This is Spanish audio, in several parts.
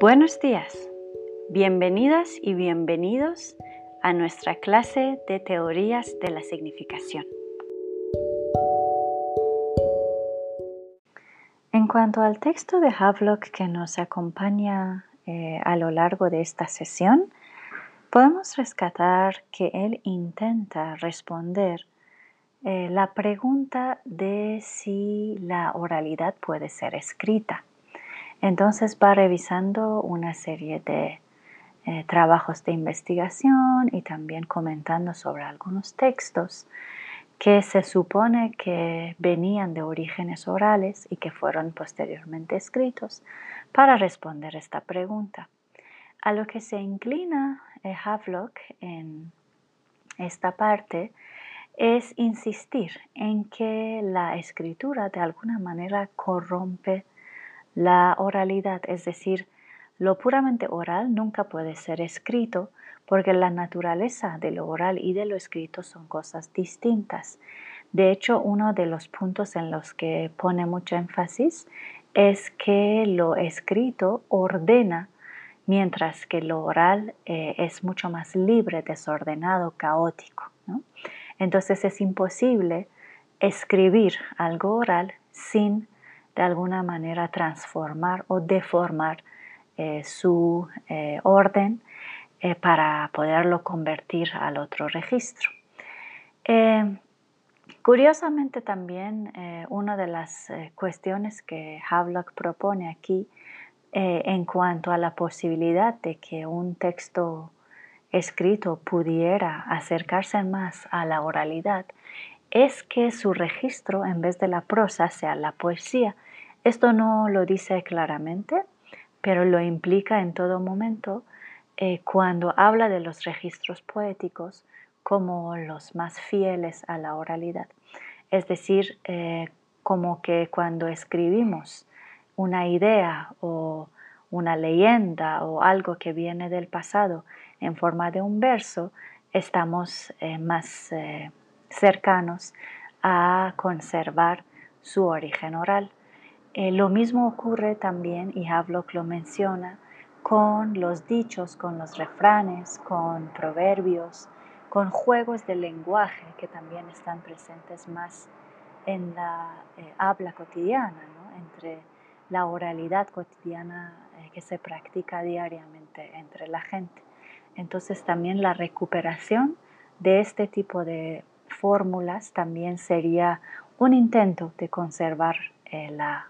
Buenos días, bienvenidas y bienvenidos a nuestra clase de teorías de la significación. En cuanto al texto de Havelock que nos acompaña eh, a lo largo de esta sesión, podemos rescatar que él intenta responder eh, la pregunta de si la oralidad puede ser escrita. Entonces va revisando una serie de eh, trabajos de investigación y también comentando sobre algunos textos que se supone que venían de orígenes orales y que fueron posteriormente escritos para responder esta pregunta. A lo que se inclina eh, Havelock en esta parte es insistir en que la escritura de alguna manera corrompe la oralidad, es decir, lo puramente oral nunca puede ser escrito porque la naturaleza de lo oral y de lo escrito son cosas distintas. De hecho, uno de los puntos en los que pone mucho énfasis es que lo escrito ordena, mientras que lo oral eh, es mucho más libre, desordenado, caótico. Entonces es imposible escribir algo oral sin de alguna manera transformar o deformar eh, su eh, orden para poderlo convertir al otro registro. Curiosamente también eh, una de las eh, cuestiones que Havelock propone aquí eh, en cuanto a la posibilidad de que un texto escrito pudiera acercarse más a la oralidad es que su registro en vez de la prosa sea la poesía. Esto no lo dice claramente, pero lo implica en todo momento cuando habla de los registros poéticos como los más fieles a la oralidad. Es decir, eh, como que cuando escribimos una idea o una leyenda o algo que viene del pasado en forma de un verso, estamos eh, más eh, cercanos a conservar su origen oral. Lo mismo ocurre también, y Havelock lo menciona, con los dichos, con los refranes, con proverbios, con juegos de lenguaje que también están presentes más en la eh, habla cotidiana, entre la oralidad cotidiana eh, que se practica diariamente entre la gente. Entonces también la recuperación de este tipo de fórmulas también sería un intento de conservar eh, la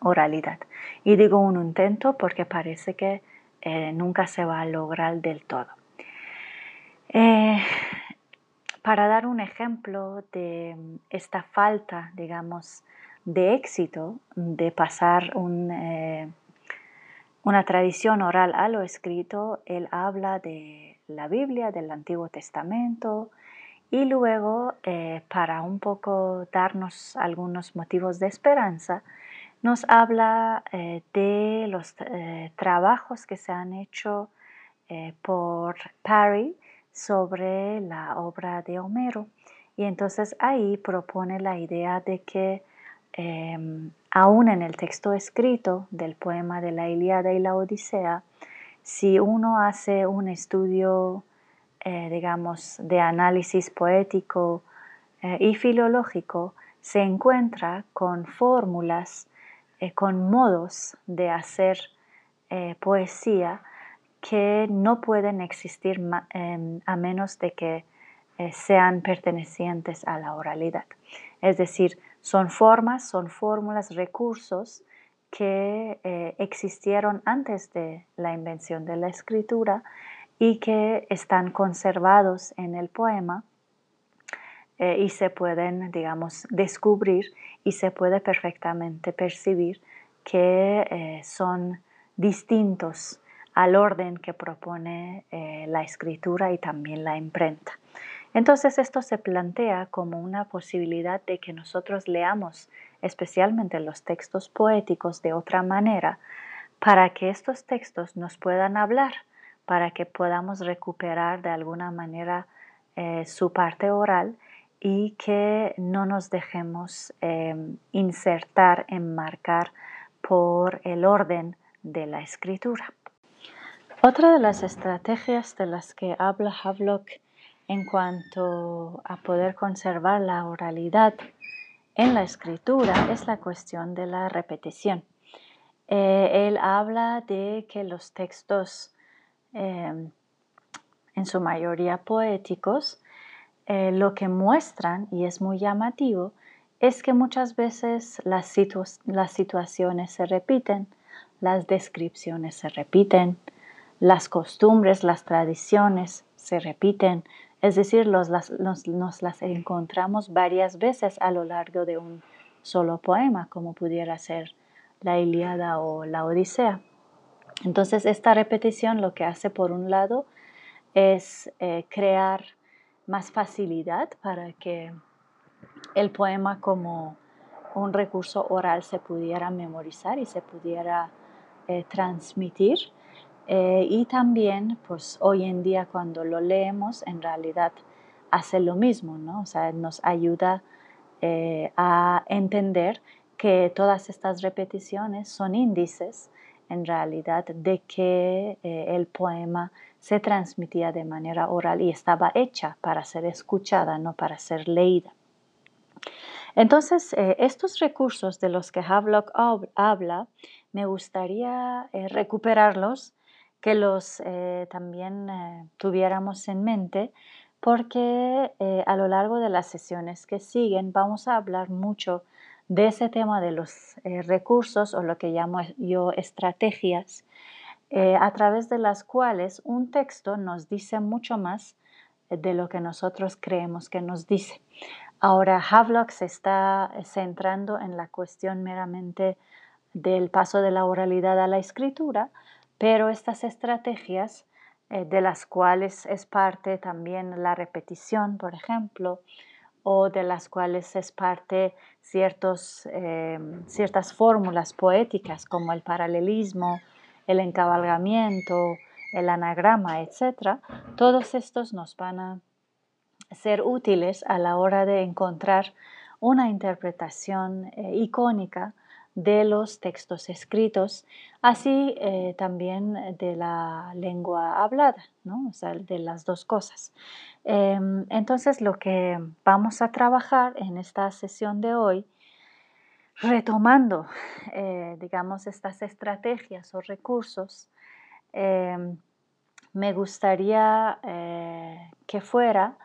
oralidad. Y digo un intento porque parece que nunca se va a lograr del todo. Eh, para dar un ejemplo de esta falta, digamos, de éxito de pasar eh, una tradición oral a lo escrito, él habla de la Biblia, del Antiguo Testamento, y luego, eh, para un poco darnos algunos motivos de esperanza, nos habla de los trabajos que se han hecho por Parry sobre la obra de Homero. Y entonces ahí propone la idea de que em, aún en el texto escrito del poema de la Ilíada y la Odisea, si uno hace un estudio, eh, digamos, de análisis poético eh, y filológico, se encuentra con fórmulas, eh, con modos de hacer poesía que no pueden existir em, a menos de que eh, sean pertenecientes a la oralidad. Es decir, son formas, son fórmulas, recursos que eh, existieron antes de la invención de la escritura y que están conservados en el poema eh, y se pueden, digamos, descubrir y se puede perfectamente percibir que son distintos al orden que propone eh, la escritura y también la imprenta. Entonces esto se plantea como una posibilidad de que nosotros leamos especialmente los textos poéticos de otra manera para que estos textos nos puedan hablar, para que podamos recuperar de alguna manera eh, su parte oral y que no nos dejemos eh, insertar, enmarcar por el orden de la escritura. Otra de las estrategias de las que habla Havelock en cuanto a poder conservar la oralidad en la escritura es la cuestión de la repetición. Eh, él habla de que los textos, eh, en su mayoría poéticos, eh, lo que muestran, y es muy llamativo, es que muchas veces las, situaciones se repiten, las descripciones se repiten, las costumbres, las tradiciones se repiten, es decir, nos las encontramos varias veces a lo largo de un solo poema, como pudiera ser la Ilíada o la Odisea. Entonces, esta repetición lo que hace, por un lado, es eh, crear más facilidad para que el poema como un recurso oral se pudiera memorizar y se pudiera eh, transmitir. Eh, y también, pues hoy en día cuando lo leemos, en realidad hace lo mismo, ¿no? O sea, nos ayuda eh, a entender que todas estas repeticiones son índices en realidad de que el poema se transmitía de manera oral y estaba hecha para ser escuchada, no para ser leída. Entonces, eh, estos recursos de los que Havelock habla, me gustaría eh, recuperarlos, que los eh, también tuviéramos en mente, porque a lo largo de las sesiones que siguen vamos a hablar mucho de ese tema de los recursos o lo que llamo yo estrategias eh, a través de las cuales un texto nos dice mucho más de lo que nosotros creemos que nos dice. Ahora, Havelock se está centrando en la cuestión meramente del paso de la oralidad a la escritura, pero estas estrategias, eh, de las cuales es parte también la repetición, por ejemplo, o de las cuales es parte ciertos, eh, ciertas fórmulas poéticas como el paralelismo, el encabalgamiento, el anagrama, etc., todos estos nos van a ser útiles a la hora de encontrar una interpretación eh, icónica de los textos escritos, así eh, también de la lengua hablada, ¿no? o sea, de las dos cosas. Em, entonces, lo que vamos a trabajar en esta sesión de hoy retomando, eh, digamos, estas estrategias o recursos, em, me gustaría eh, que fuera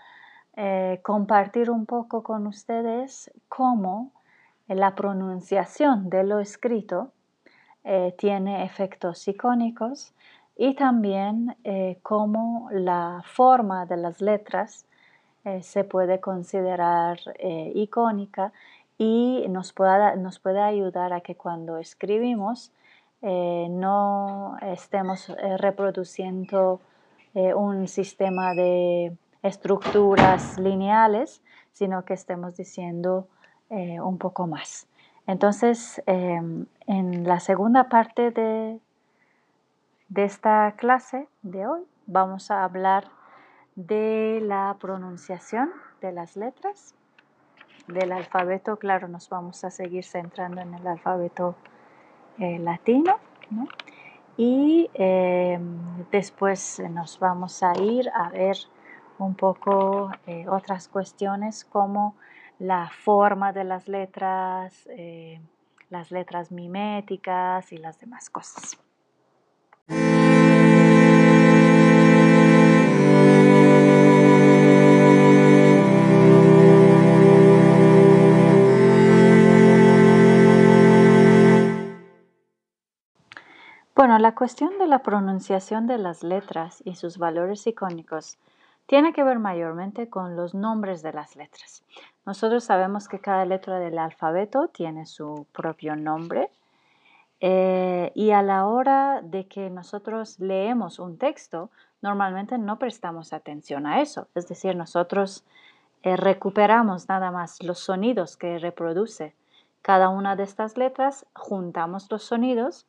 eh, compartir un poco con ustedes cómo la pronunciación de lo escrito tiene efectos icónicos y también cómo la forma de las letras se puede considerar icónica y nos, nos puede ayudar a que cuando escribimos eh, no estemos eh, reproduciendo eh, un sistema de estructuras lineales, sino que estemos diciendo un poco más. Entonces, em, en la segunda parte de, de esta clase de hoy vamos a hablar de la pronunciación de las letras del alfabeto, claro, nos vamos a seguir centrando en el alfabeto eh, latino, y eh, después nos vamos a ir a ver un poco eh, otras cuestiones como la forma de las letras, las letras miméticas y las demás cosas. Bueno, la cuestión de la pronunciación de las letras y sus valores icónicos tiene que ver mayormente con los nombres de las letras. Nosotros sabemos que cada letra del alfabeto tiene su propio nombre eh, y a la hora de que nosotros leemos un texto, normalmente no prestamos atención a eso. Es decir, nosotros eh, recuperamos nada más los sonidos que reproduce cada una de estas letras, juntamos los sonidos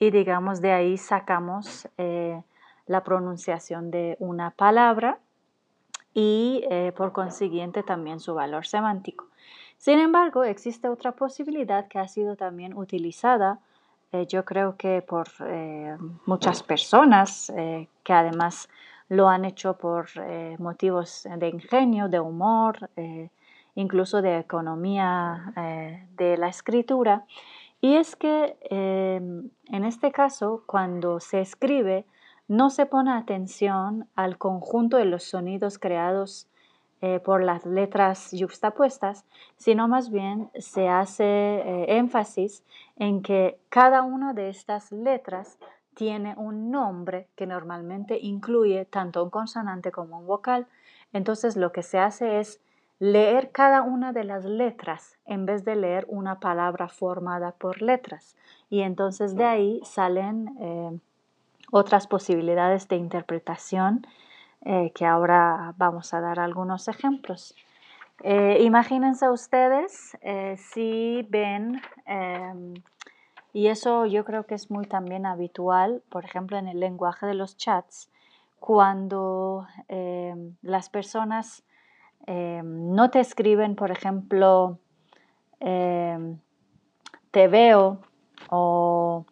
y digamos de ahí sacamos eh, la pronunciación de una palabra y eh, por consiguiente también su valor semántico. Sin embargo, existe otra posibilidad que ha sido también utilizada yo creo que por muchas personas que además lo han hecho por motivos de ingenio, de humor, incluso de economía de la escritura. Y es que en este caso, cuando se escribe, no se pone atención al conjunto de los sonidos creados eh, por las letras yuxtapuestas, sino más bien se hace eh, énfasis en que cada una de estas letras tiene un nombre que normalmente incluye tanto un consonante como un vocal. Entonces lo que se hace es leer cada una de las letras en vez de leer una palabra formada por letras. Y entonces de ahí salen eh, otras posibilidades de interpretación eh, que ahora vamos a dar algunos ejemplos. Eh, imagínense ustedes si ven, em, y eso yo creo que es muy también habitual, por ejemplo, en el lenguaje de los chats, cuando em, las personas em, no te escriben, por ejemplo, te veo o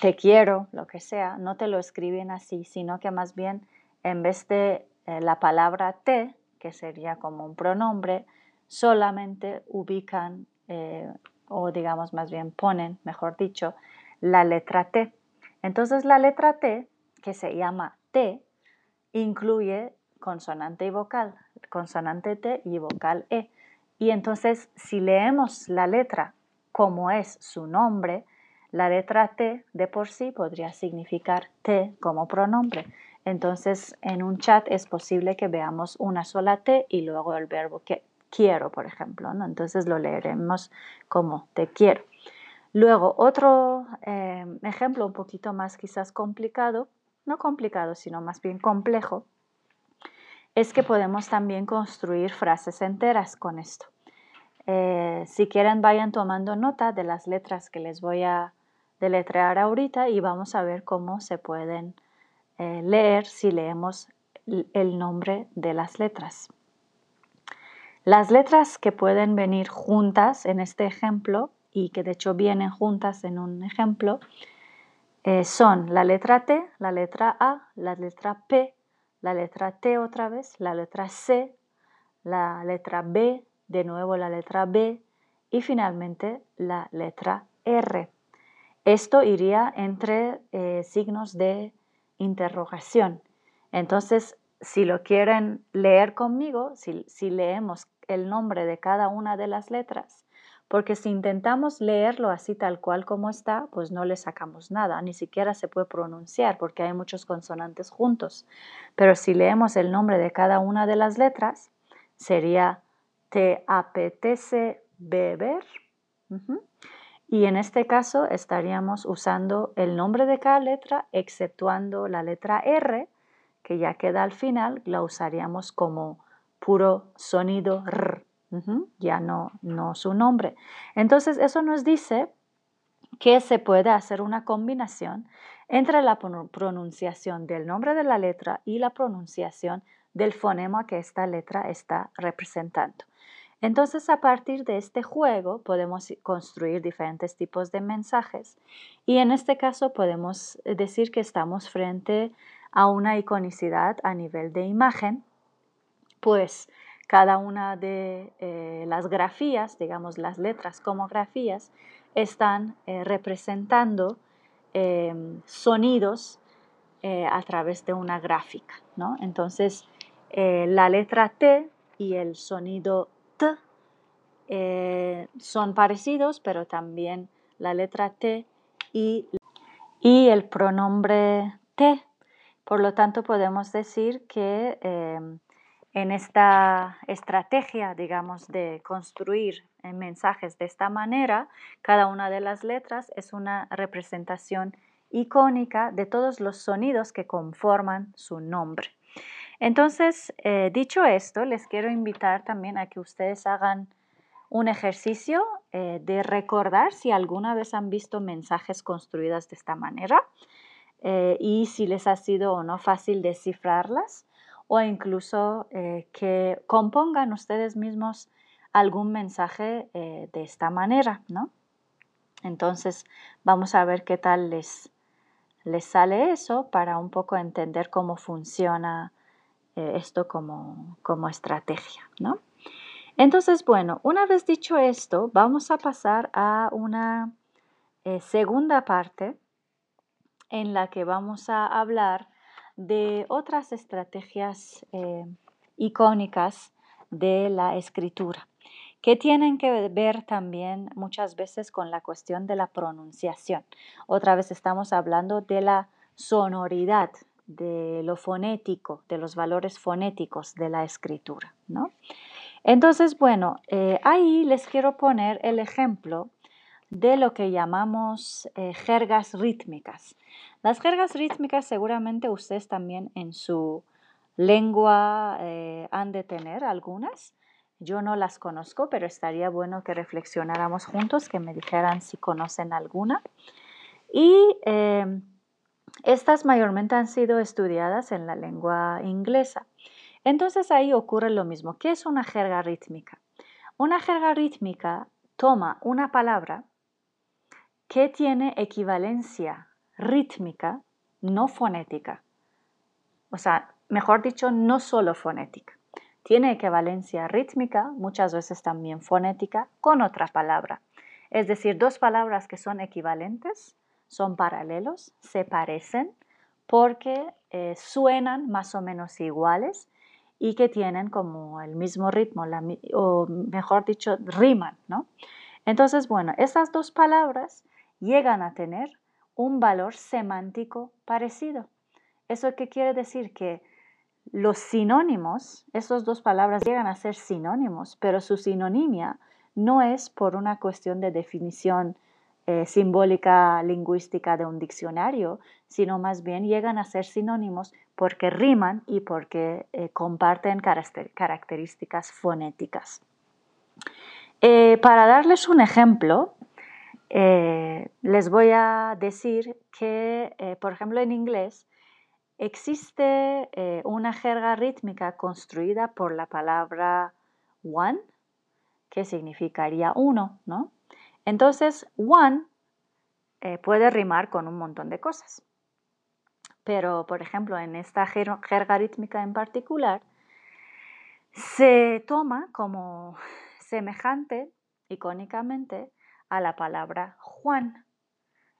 te quiero, lo que sea, no te lo escriben así, sino que más bien en vez de eh, la palabra te, que sería como un pronombre, solamente ubican eh, o digamos más bien ponen, mejor dicho, la letra T. Entonces la letra T, que se llama T, incluye consonante y vocal, consonante T y vocal E. Y entonces si leemos la letra como es su nombre, la letra T de por sí podría significar T como pronombre. Entonces, en un chat es posible que veamos una sola T y luego el verbo que quiero, por ejemplo. ¿no? Entonces lo leeremos como te quiero. Luego, otro eh, ejemplo un poquito más quizás complicado, no complicado, sino más bien complejo, es que podemos también construir frases enteras con esto. Eh, si quieren, vayan tomando nota de las letras que les voy a deletrear ahorita y vamos a ver cómo se pueden eh, leer si leemos el nombre de las letras. Las letras que pueden venir juntas en este ejemplo y que de hecho vienen juntas en un ejemplo eh, son la letra T, la letra A, la letra P, la letra T otra vez, la letra C, la letra B, de nuevo la letra B y finalmente la letra R. Esto iría entre eh, signos de interrogación. Entonces, si lo quieren leer conmigo, si, si, leemos el nombre de cada una de las letras, porque si intentamos leerlo así tal cual como está, pues no le sacamos nada, ni siquiera se puede pronunciar porque hay muchos consonantes juntos. Pero si leemos el nombre de cada una de las letras, sería te apetece beber. Y en este caso estaríamos usando el nombre de cada letra, exceptuando la letra R, que ya queda al final, la usaríamos como puro sonido R, ya no, no su nombre. Entonces, eso nos dice que se puede hacer una combinación entre la pronunciación del nombre de la letra y la pronunciación del fonema que esta letra está representando. Entonces, a partir de este juego podemos construir diferentes tipos de mensajes y en este caso podemos decir que estamos frente a una iconicidad a nivel de imagen, pues cada una de eh, las grafías, digamos las letras como grafías, están eh, representando em, sonidos a través de una gráfica. ¿no? Entonces, la letra T y el sonido eh, son parecidos, pero también la letra T y, y el pronombre T. Por lo tanto, podemos decir que em, en esta estrategia, digamos, de construir eh, mensajes de esta manera, cada una de las letras es una representación icónica de todos los sonidos que conforman su nombre. Entonces, eh, dicho esto, les quiero invitar también a que ustedes hagan un ejercicio eh, de recordar si alguna vez han visto mensajes construidos de esta manera y si les ha sido o no fácil descifrarlas o incluso eh, que compongan ustedes mismos algún mensaje de esta manera, ¿no? Entonces vamos a ver qué tal les, les sale eso para un poco entender cómo funciona eh, esto como, como estrategia, ¿no? Entonces, bueno, una vez dicho esto, vamos a pasar a una eh, segunda parte en la que vamos a hablar de otras estrategias eh, icónicas de la escritura que tienen que ver también muchas veces con la cuestión de la pronunciación. Otra vez estamos hablando de la sonoridad, de lo fonético, de los valores fonéticos de la escritura. ¿no? Entonces, bueno, eh, ahí les quiero poner el ejemplo de lo que llamamos eh, jergas rítmicas. Las jergas rítmicas seguramente ustedes también en su lengua eh, han de tener algunas. Yo no las conozco, pero estaría bueno que reflexionáramos juntos, que me dijeran si conocen alguna. Y eh, estas mayormente han sido estudiadas en la lengua inglesa. Entonces ahí ocurre lo mismo. ¿Qué es una jerga rítmica? Una jerga rítmica toma una palabra que tiene equivalencia rítmica, no fonética. O sea, mejor dicho, no solo fonética tiene equivalencia rítmica, muchas veces también fonética, con otra palabra. Es decir, dos palabras que son equivalentes, son paralelos, se parecen porque eh, suenan más o menos iguales y que tienen como el mismo ritmo, o mejor dicho, riman, ¿no? Entonces, bueno, estas dos palabras llegan a tener un valor semántico parecido. ¿Eso qué quiere decir? Que los sinónimos, esas dos palabras llegan a ser sinónimos, pero su sinonimia no es por una cuestión de definición eh, simbólica lingüística de un diccionario, sino más bien llegan a ser sinónimos porque riman y porque eh, comparten características fonéticas. Eh, para darles un ejemplo, les voy a decir que, por ejemplo, en inglés, Existe eh, una jerga rítmica construida por la palabra one, que significaría uno, ¿no? Entonces, one eh, puede rimar con un montón de cosas. Pero, por ejemplo, en esta jerga rítmica en particular, se toma como semejante, icónicamente, a la palabra Juan.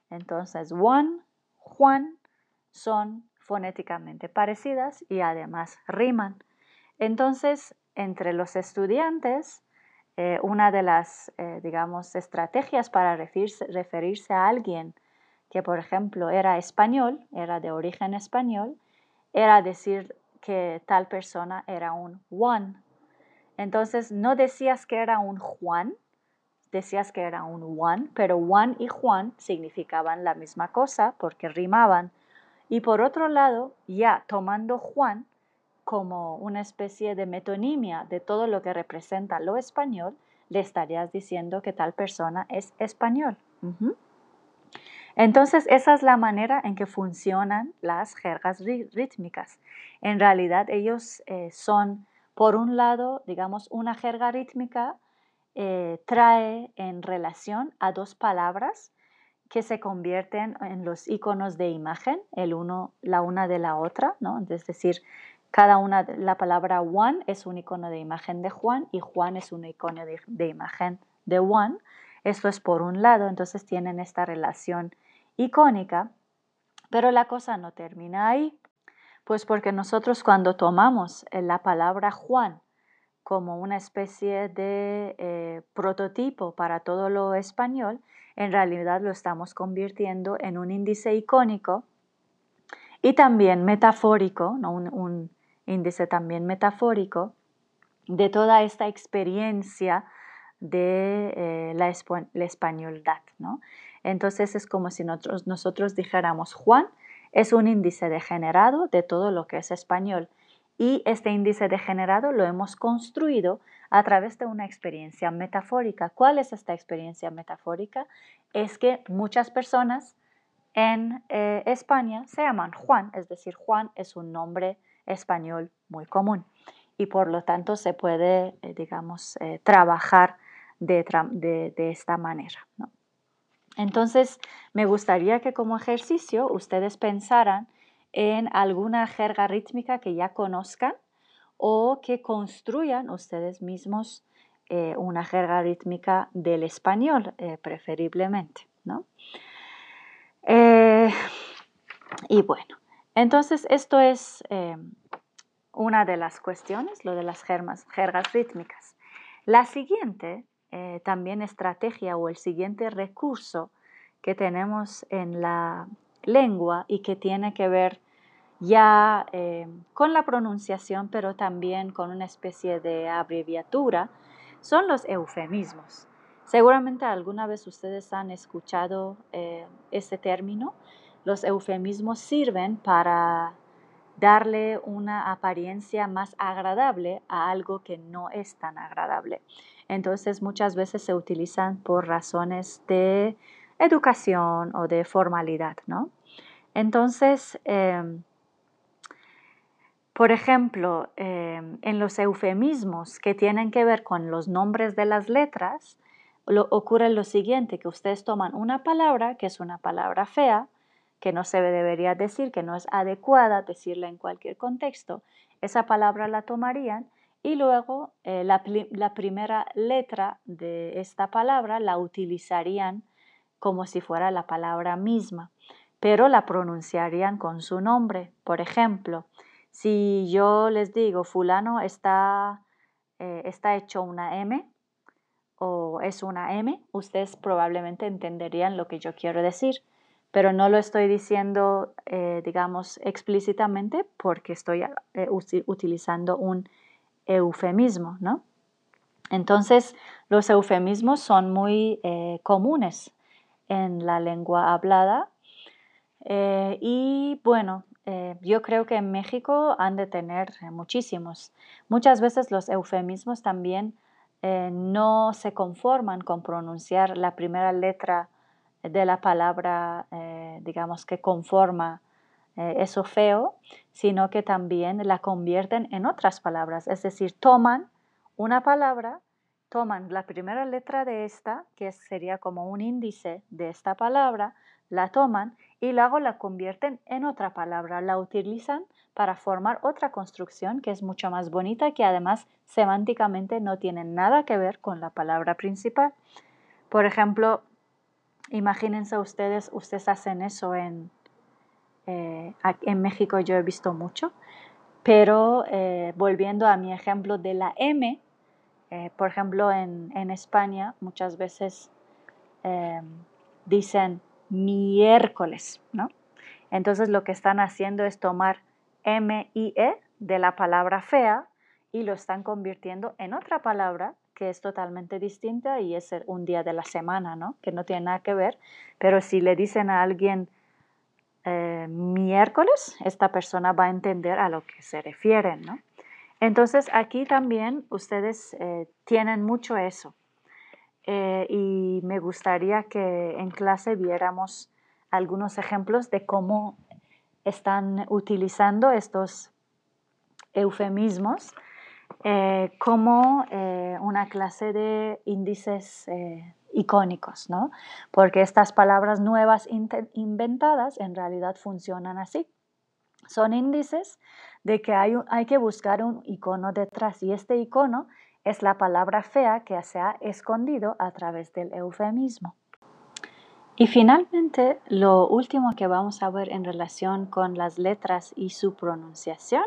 Entonces, one, Juan son fonéticamente parecidas y además riman. Entonces, entre los estudiantes, eh, una de las, eh, digamos, estrategias para referirse a alguien que, por ejemplo, era español, era de origen español, era decir que tal persona era un Juan. Entonces, no decías que era un Juan, decías que era un Juan, pero Juan y Juan significaban la misma cosa porque rimaban. Y por otro lado, ya tomando Juan como una especie de metonimia de todo lo que representa lo español, le estarías diciendo que tal persona es español. Entonces, esa es la manera en que funcionan las jergas rítmicas. En realidad, ellos eh, son, por un lado, digamos, una jerga rítmica eh, trae en relación a dos palabras que se convierten en los iconos de imagen, el uno, la una de la otra, ¿no? Es decir, cada una, la palabra Juan es un icono de imagen de Juan y Juan es un icono de, imagen de Juan. Esto es por un lado, entonces tienen esta relación icónica, pero la cosa no termina ahí, pues porque nosotros cuando tomamos la palabra Juan como una especie de eh, prototipo para todo lo español, en realidad lo estamos convirtiendo en un índice icónico y también metafórico, un, índice también metafórico de toda esta experiencia de eh, la, españoldad. Entonces es como si nosotros, nosotros dijéramos, Juan es un índice degenerado de todo lo que es español y este índice degenerado lo hemos construido a través de una experiencia metafórica. ¿Cuál es esta experiencia metafórica? Es que muchas personas en eh, España se llaman Juan, es decir, Juan es un nombre español muy común y por lo tanto se puede, eh, digamos, eh, trabajar de, esta manera. Entonces, me gustaría que como ejercicio ustedes pensaran en alguna jerga rítmica que ya conozcan o que construyan ustedes mismos eh, una jerga rítmica del español, eh, preferiblemente. ¿no? Eh, y bueno, entonces esto es una de las cuestiones, lo de las jergas rítmicas. La siguiente, también estrategia o el siguiente recurso que tenemos en la lengua y que tiene que ver ya eh, con la pronunciación, pero también con una especie de abreviatura, son los eufemismos. Seguramente alguna vez ustedes han escuchado eh, este término. Los eufemismos sirven para darle una apariencia más agradable a algo que no es tan agradable. Entonces muchas veces se utilizan por razones de educación o de formalidad, ¿no? Entonces, em, por ejemplo, em, en los eufemismos que tienen que ver con los nombres de las letras, ocurre lo siguiente, que ustedes toman una palabra que es una palabra fea, que no se debería decir, que no es adecuada decirla en cualquier contexto, esa palabra la tomarían y luego eh, la, primera letra de esta palabra la utilizarían como si fuera la palabra misma, pero la pronunciarían con su nombre. Por ejemplo, si yo les digo fulano está, eh, está hecho una M o es una M, ustedes probablemente entenderían lo que yo quiero decir, pero no lo estoy diciendo, eh, digamos, explícitamente porque estoy eh, utilizando un eufemismo, ¿no? Entonces, los eufemismos son muy comunes en la lengua hablada. Eh, y bueno, eh, yo creo que en México han de tener muchísimos. Muchas veces los eufemismos también eh, no se conforman con pronunciar la primera letra de la palabra, digamos, que conforma eso feo, sino que también la convierten en otras palabras. Es decir, toman una palabra toman la primera letra de esta, que sería como un índice de esta palabra, la toman y luego la convierten en otra palabra, la utilizan para formar otra construcción que es mucho más bonita, que además semánticamente no tiene nada que ver con la palabra principal. Por ejemplo, imagínense ustedes, ustedes hacen eso en, eh, en México, yo he visto mucho, pero eh, volviendo a mi ejemplo de la M, eh, por ejemplo, en, España muchas veces em, dicen miércoles, ¿no? Entonces lo que están haciendo es tomar M-I-E de la palabra fea y lo están convirtiendo en otra palabra que es totalmente distinta y es un día de la semana, ¿no? Que no tiene nada que ver. Pero si le dicen a alguien eh, miércoles, esta persona va a entender a lo que se refieren, ¿no? Entonces aquí también ustedes eh, tienen mucho eso eh, y me gustaría que en clase viéramos algunos ejemplos de cómo están utilizando estos eufemismos eh, como una clase de índices icónicos, ¿no? Porque estas palabras nuevas inventadas en realidad funcionan así. Son índices de que hay, hay que buscar un icono detrás y este icono es la palabra fea que se ha escondido a través del eufemismo. Y finalmente, lo último que vamos a ver en relación con las letras y su pronunciación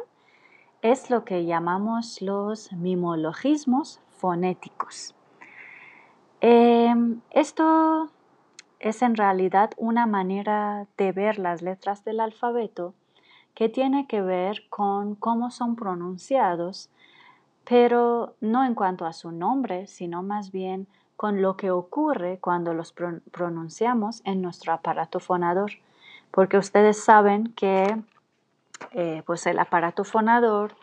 es lo que llamamos los mimologismos fonéticos. Em, esto es en realidad una manera de ver las letras del alfabeto que tiene que ver con cómo son pronunciados, pero no en cuanto a su nombre, sino más bien con lo que ocurre cuando los pronunciamos en nuestro aparato fonador. Porque ustedes saben que eh, pues el aparato fonador,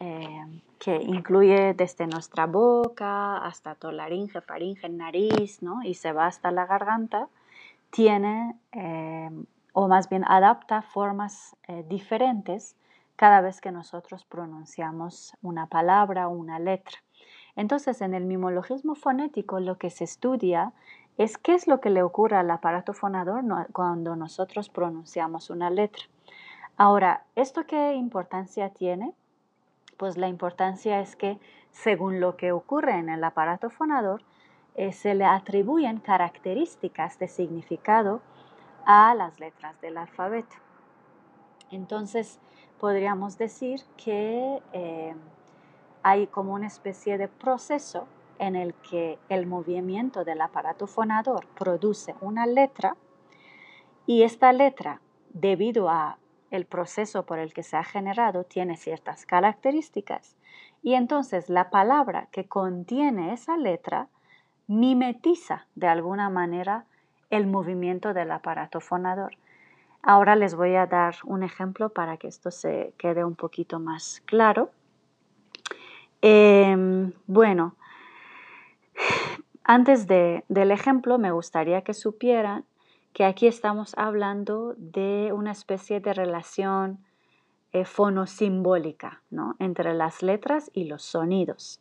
eh, que incluye desde nuestra boca hasta laringe, faringe, nariz, ¿no? y se va hasta la garganta, tiene eh, o más bien adapta formas eh, diferentes cada vez que nosotros pronunciamos una palabra o una letra. Entonces, en el mimologismo fonético lo que se estudia es qué es lo que le ocurre al aparato fonador cuando nosotros pronunciamos una letra. Ahora, ¿esto qué importancia tiene? Pues la importancia es que según lo que ocurre en el aparato fonador, eh, se le atribuyen características de significado a las letras del alfabeto. Entonces, podríamos decir que eh, hay como una especie de proceso en el que el movimiento del aparato fonador produce una letra y esta letra, debido a el proceso por el que se ha generado, tiene ciertas características y entonces la palabra que contiene esa letra mimetiza de alguna manera el movimiento del aparato fonador. Ahora les voy a dar un ejemplo para que esto se quede un poquito más claro. Em, bueno, antes del ejemplo, me gustaría que supieran que aquí estamos hablando de una especie de relación eh, fonosimbólica ¿no? entre las letras y los sonidos,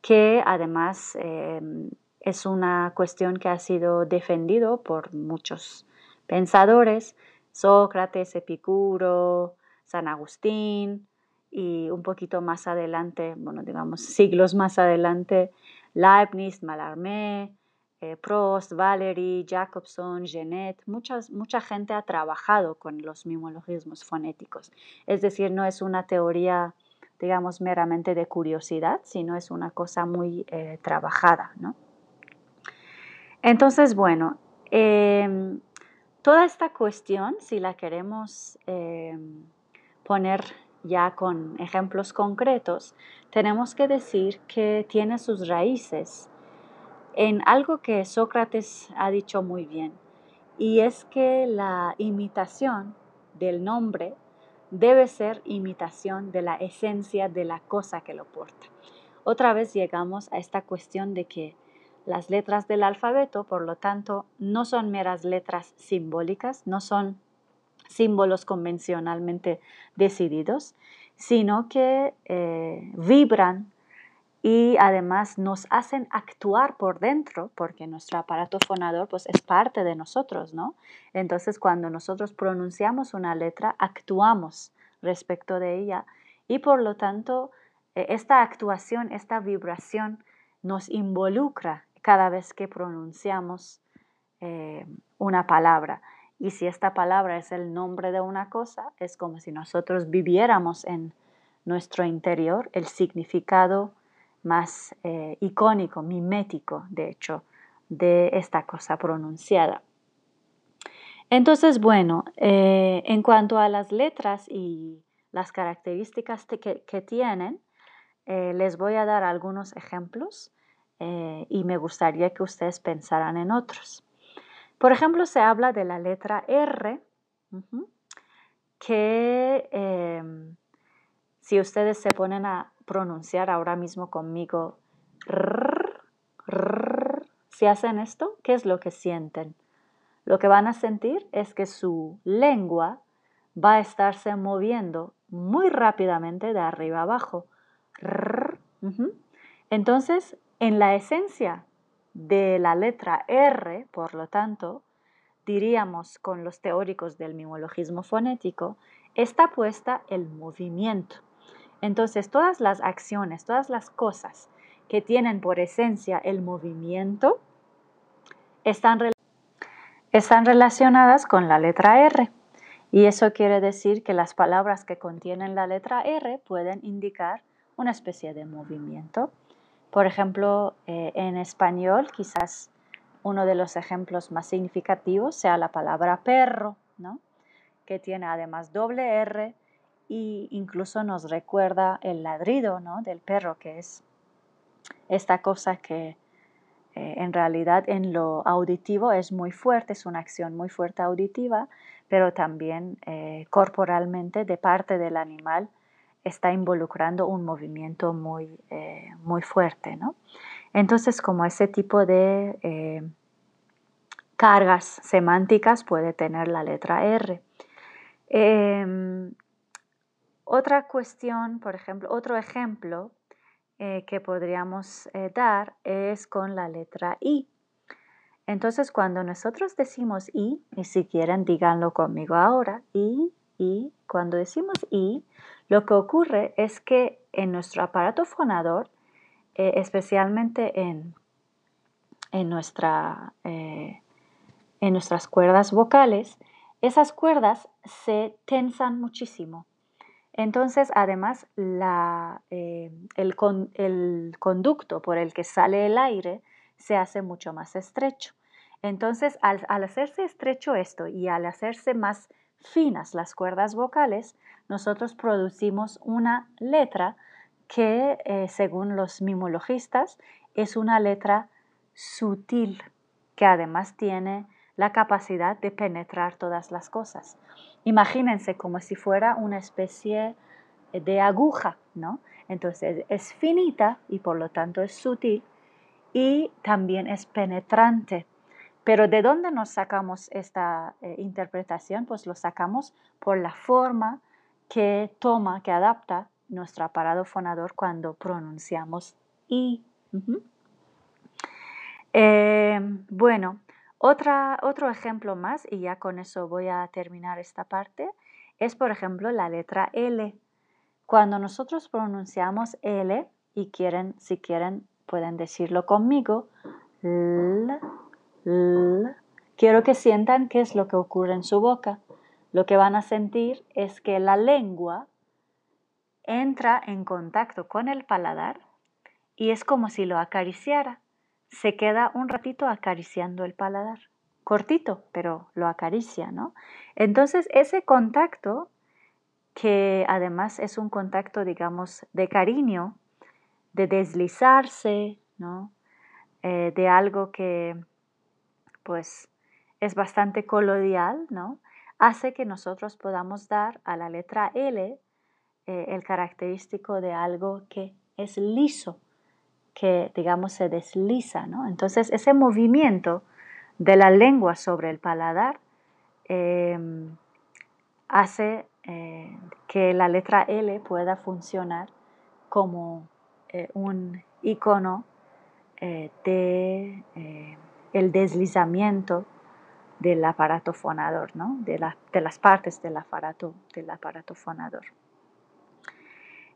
que además em, es una cuestión que ha sido defendido por muchos pensadores, Sócrates, Epicuro, San Agustín y un poquito más adelante, bueno, digamos siglos más adelante, Leibniz, Mallarmé, eh, Prost, Valery, Jacobson, Genet, mucha gente ha trabajado con los mimologismos fonéticos. Es decir, no es una teoría, digamos, meramente de curiosidad, sino es una cosa muy eh, trabajada. Entonces, bueno, em, toda esta cuestión, si la queremos em, poner ya con ejemplos concretos, tenemos que decir que tiene sus raíces en algo que Sócrates ha dicho muy bien, y es que la imitación del nombre debe ser imitación de la esencia de la cosa que lo porta. Otra vez llegamos a esta cuestión de que las letras del alfabeto, por lo tanto, no son meras letras simbólicas, no son símbolos convencionalmente decididos, sino que eh, vibran y además nos hacen actuar por dentro, porque nuestro aparato fonador pues, es parte de nosotros, ¿no? Entonces, cuando nosotros pronunciamos una letra, actuamos respecto de ella y por lo tanto, eh, esta actuación, esta vibración nos involucra cada vez que pronunciamos eh, una palabra. Y si esta palabra es el nombre de una cosa, es como si nosotros viviéramos en nuestro interior el significado más eh, icónico, mimético, de hecho, de esta cosa pronunciada. Entonces, bueno, eh, en cuanto a las letras y las características que, tienen, les voy a dar algunos ejemplos y me gustaría que ustedes pensaran en otros. Por ejemplo, se habla de la letra R, que em, si ustedes se ponen a pronunciar ahora mismo conmigo, si hacen esto, ¿qué es lo que sienten? Lo que van a sentir es que su lengua va a estarse moviendo muy rápidamente de arriba abajo. Entonces, en la esencia de la letra R, por lo tanto, diríamos con los teóricos del mimologismo fonético, está puesta el movimiento. Entonces, todas las acciones, todas las cosas que tienen por esencia el movimiento están, están relacionadas con la letra R. Y eso quiere decir que las palabras que contienen la letra R pueden indicar una especie de movimiento. Por ejemplo, eh, en español quizás uno de los ejemplos más significativos sea la palabra perro, ¿no? que tiene además doble R y incluso nos recuerda el ladrido del perro, que es esta cosa que eh, en realidad en lo auditivo es muy fuerte, es una acción muy fuerte auditiva, pero también eh, corporalmente de parte del animal está involucrando un movimiento muy, eh, muy fuerte. Entonces, como ese tipo de cargas semánticas puede tener la letra R. Em, otra cuestión, por ejemplo, otro ejemplo eh, que podríamos eh, dar es con la letra I. Entonces cuando nosotros decimos I, y si quieren díganlo conmigo ahora, I, I, cuando decimos I, lo que ocurre es que en nuestro aparato fonador, eh, especialmente en, en, nuestra, eh, en nuestras cuerdas vocales, esas cuerdas se tensan muchísimo. Entonces, además, eh, el, conducto por el que sale el aire se hace mucho más estrecho. Entonces, al, hacerse estrecho esto y al hacerse más finas las cuerdas vocales, nosotros producimos una letra que, eh, según los mimologistas, es una letra sutil, que además tiene la capacidad de penetrar todas las cosas. Imagínense como si fuera una especie de aguja, ¿no? Entonces es finita y por lo tanto es sutil y también es penetrante. Pero ¿de dónde nos sacamos esta eh, interpretación? Pues lo sacamos por la forma que toma, que adapta nuestro aparato fonador cuando pronunciamos I. Eh, bueno, otro ejemplo más, y ya con eso voy a terminar esta parte, es por ejemplo la letra L. Cuando nosotros pronunciamos L, y quieren, si quieren, pueden decirlo conmigo, L, L, quiero que sientan qué es lo que ocurre en su boca. Lo que van a sentir es que la lengua entra en contacto con el paladar y es como si lo acariciara se queda un ratito acariciando el paladar. Cortito, pero lo acaricia, ¿no? Entonces ese contacto, que además es un contacto, digamos, de cariño, de deslizarse, ¿no? Eh, de algo que, pues, es bastante colodial, ¿no? Hace que nosotros podamos dar a la letra L eh, el característico de algo que es liso, que, digamos, se desliza, ¿no? Entonces, ese movimiento de la lengua sobre el paladar em, hace eh, que la letra L pueda funcionar como eh, un icono de el deslizamiento del aparato fonador, ¿no? de, las partes del aparato, del aparato fonador.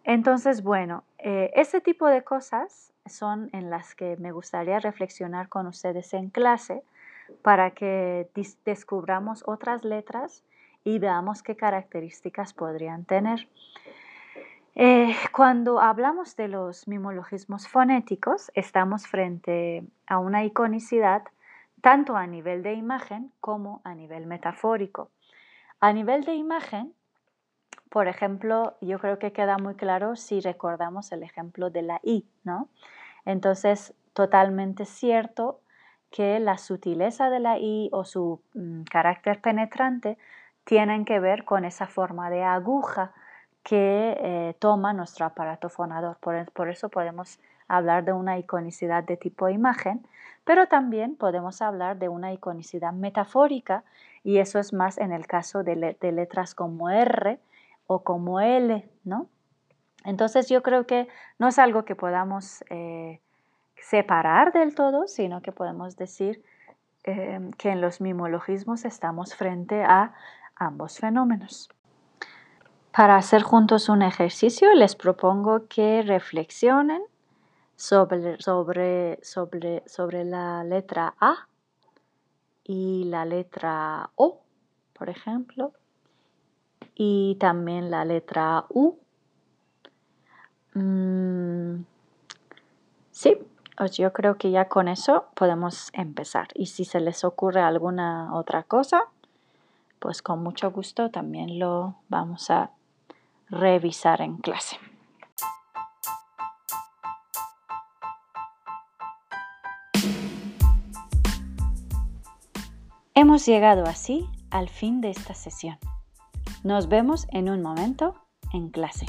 Entonces, bueno, eh, ese tipo de cosas son en las que me gustaría reflexionar con ustedes en clase para que descubramos otras letras y veamos qué características podrían tener. Eh, cuando hablamos de los mimologismos fonéticos, estamos frente a una iconicidad tanto a nivel de imagen como a nivel metafórico. A nivel de imagen, por ejemplo, yo creo que queda muy claro si recordamos el ejemplo de la I, ¿no? Entonces, totalmente cierto que la sutileza de la I o su mm, carácter penetrante tienen que ver con esa forma de aguja que eh, toma nuestro aparato fonador. Por, eso podemos hablar de una iconicidad de tipo imagen, pero también podemos hablar de una iconicidad metafórica y eso es más en el caso de, de letras como R, o como L, ¿no? Entonces yo creo que no es algo que podamos eh, separar del todo, sino que podemos decir eh, que en los mimologismos estamos frente a ambos fenómenos. Para hacer juntos un ejercicio, les propongo que reflexionen sobre, sobre, sobre, sobre la letra A y la letra O, por ejemplo y también la letra U. Mm, sí, pues yo creo que ya con eso podemos empezar. Y si se les ocurre alguna otra cosa, pues con mucho gusto también lo vamos a revisar en clase. Hemos llegado así al fin de esta sesión. Nos vemos en un momento en clase.